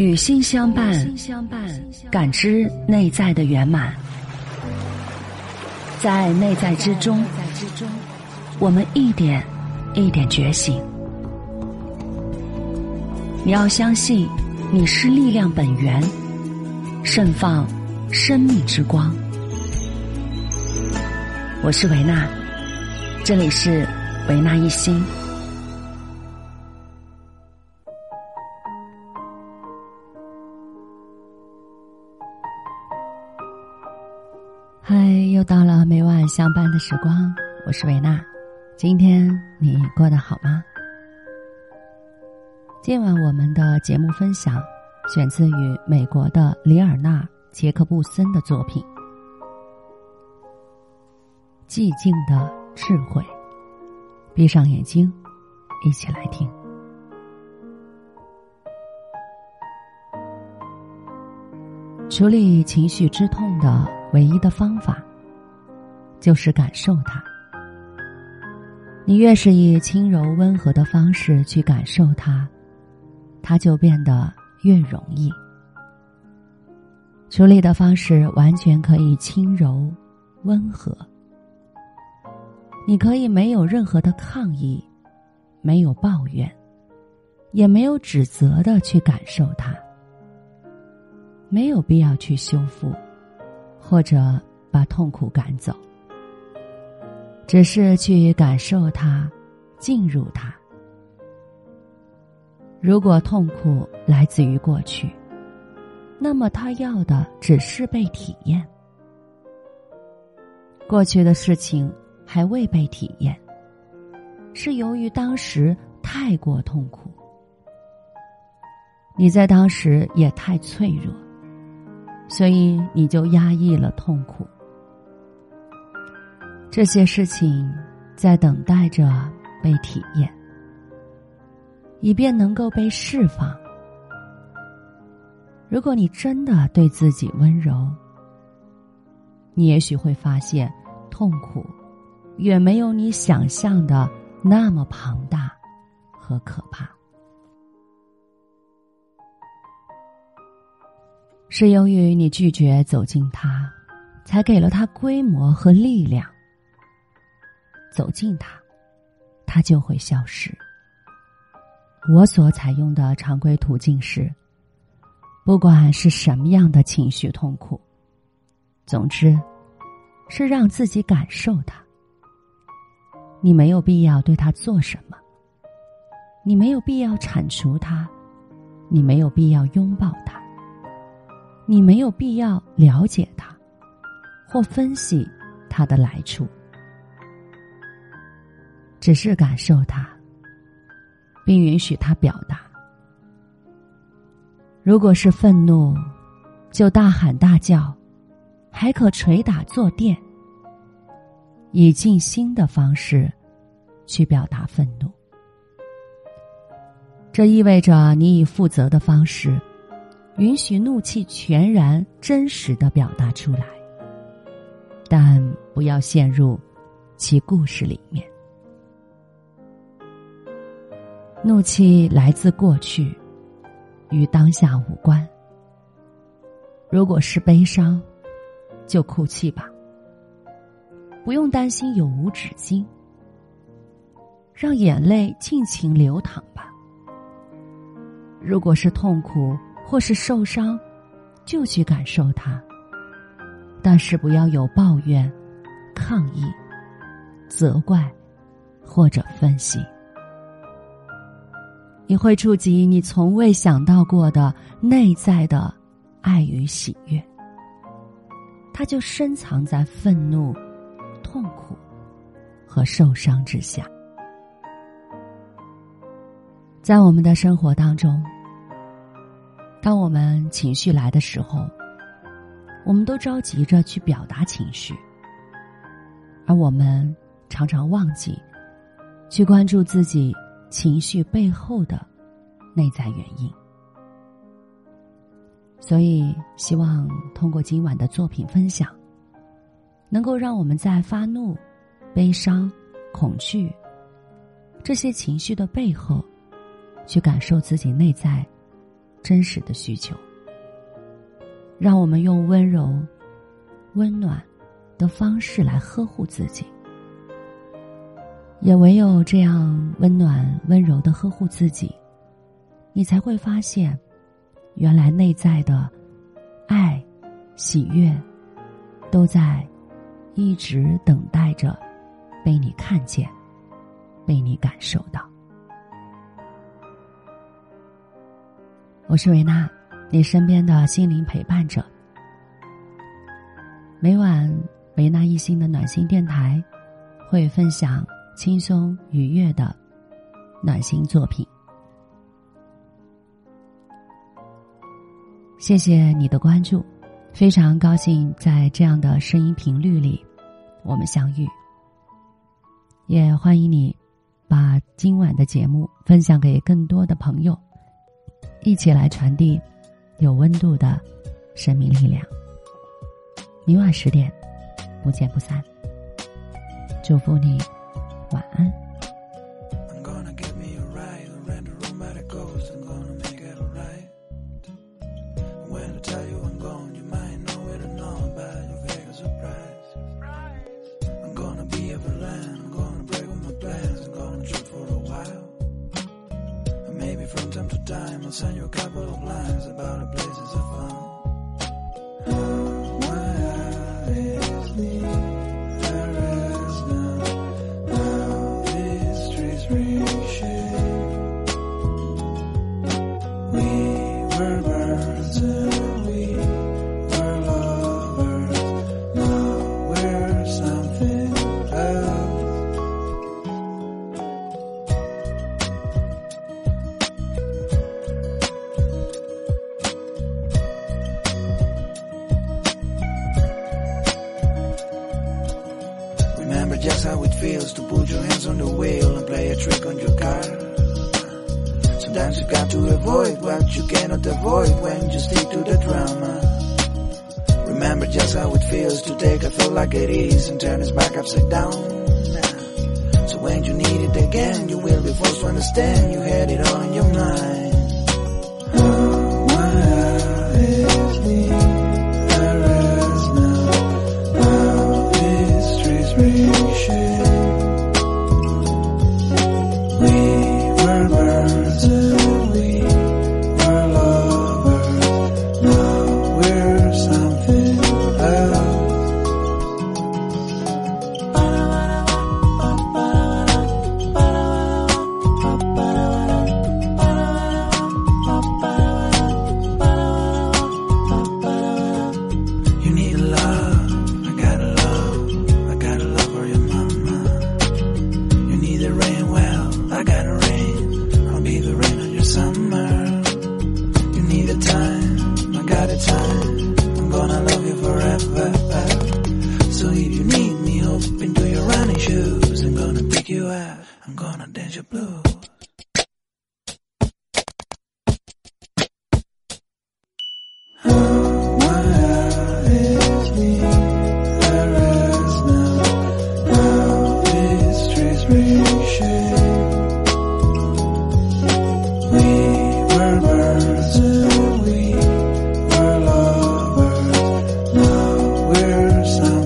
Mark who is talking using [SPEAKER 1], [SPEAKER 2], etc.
[SPEAKER 1] 与心相伴，感知内在的圆满，在内在之中，我们一点一点觉醒。你要相信，你是力量本源，盛放生命之光。我是维娜，这里是维娜一心。嗨，又到了每晚相伴的时光，我是维娜。今天你过得好吗？今晚我们的节目分享选自于美国的里尔纳·杰克布森的作品《寂静的智慧》。闭上眼睛，一起来听。处理情绪之痛的。唯一的方法，就是感受它。你越是以轻柔温和的方式去感受它，它就变得越容易。处理的方式完全可以轻柔、温和。你可以没有任何的抗议，没有抱怨，也没有指责的去感受它。没有必要去修复。或者把痛苦赶走，只是去感受它，进入它。如果痛苦来自于过去，那么他要的只是被体验。过去的事情还未被体验，是由于当时太过痛苦，你在当时也太脆弱。所以你就压抑了痛苦，这些事情在等待着被体验，以便能够被释放。如果你真的对自己温柔，你也许会发现，痛苦远没有你想象的那么庞大和可怕。是由于你拒绝走进它，才给了它规模和力量。走进它，它就会消失。我所采用的常规途径是，不管是什么样的情绪痛苦，总之，是让自己感受它。你没有必要对它做什么，你没有必要铲除它，你没有必要拥抱它。你没有必要了解他，或分析他的来处，只是感受他，并允许他表达。如果是愤怒，就大喊大叫，还可捶打坐垫，以静心的方式去表达愤怒。这意味着你以负责的方式。允许怒气全然真实的表达出来，但不要陷入其故事里面。怒气来自过去，与当下无关。如果是悲伤，就哭泣吧，不用担心有无止境，让眼泪尽情流淌吧。如果是痛苦。或是受伤，就去感受它，但是不要有抱怨、抗议、责怪或者分析。你会触及你从未想到过的内在的爱与喜悦，它就深藏在愤怒、痛苦和受伤之下。在我们的生活当中。当我们情绪来的时候，我们都着急着去表达情绪，而我们常常忘记去关注自己情绪背后的内在原因。所以，希望通过今晚的作品分享，能够让我们在发怒、悲伤、恐惧这些情绪的背后，去感受自己内在。真实的需求。让我们用温柔、温暖的方式来呵护自己。也唯有这样温暖、温柔的呵护自己，你才会发现，原来内在的爱、喜悦，都在一直等待着被你看见、被你感受到。我是维娜。你身边的心灵陪伴者，每晚维纳一心的暖心电台会分享轻松愉悦的暖心作品。谢谢你的关注，非常高兴在这样的声音频率里我们相遇。也欢迎你把今晚的节目分享给更多的朋友，一起来传递。有温度的生命力量。明晚十点，不见不散。祝福你，晚安。
[SPEAKER 2] from time to time I'll send you a couple of lines about the places I found. Now We were birds and we just how it feels to put your hands on the wheel and play a trick on your car. Sometimes you've got to avoid what you cannot avoid when you stick to the drama. Remember just how it feels to take a thought like it is and turn it back upside down. So when you need it again, you will be forced to understand you had it all in your mind. Oh, my is me. time. I'm gonna love you forever. So if you need me, hop into your running shoes. I'm gonna pick you up. I'm gonna dance your blue. sound.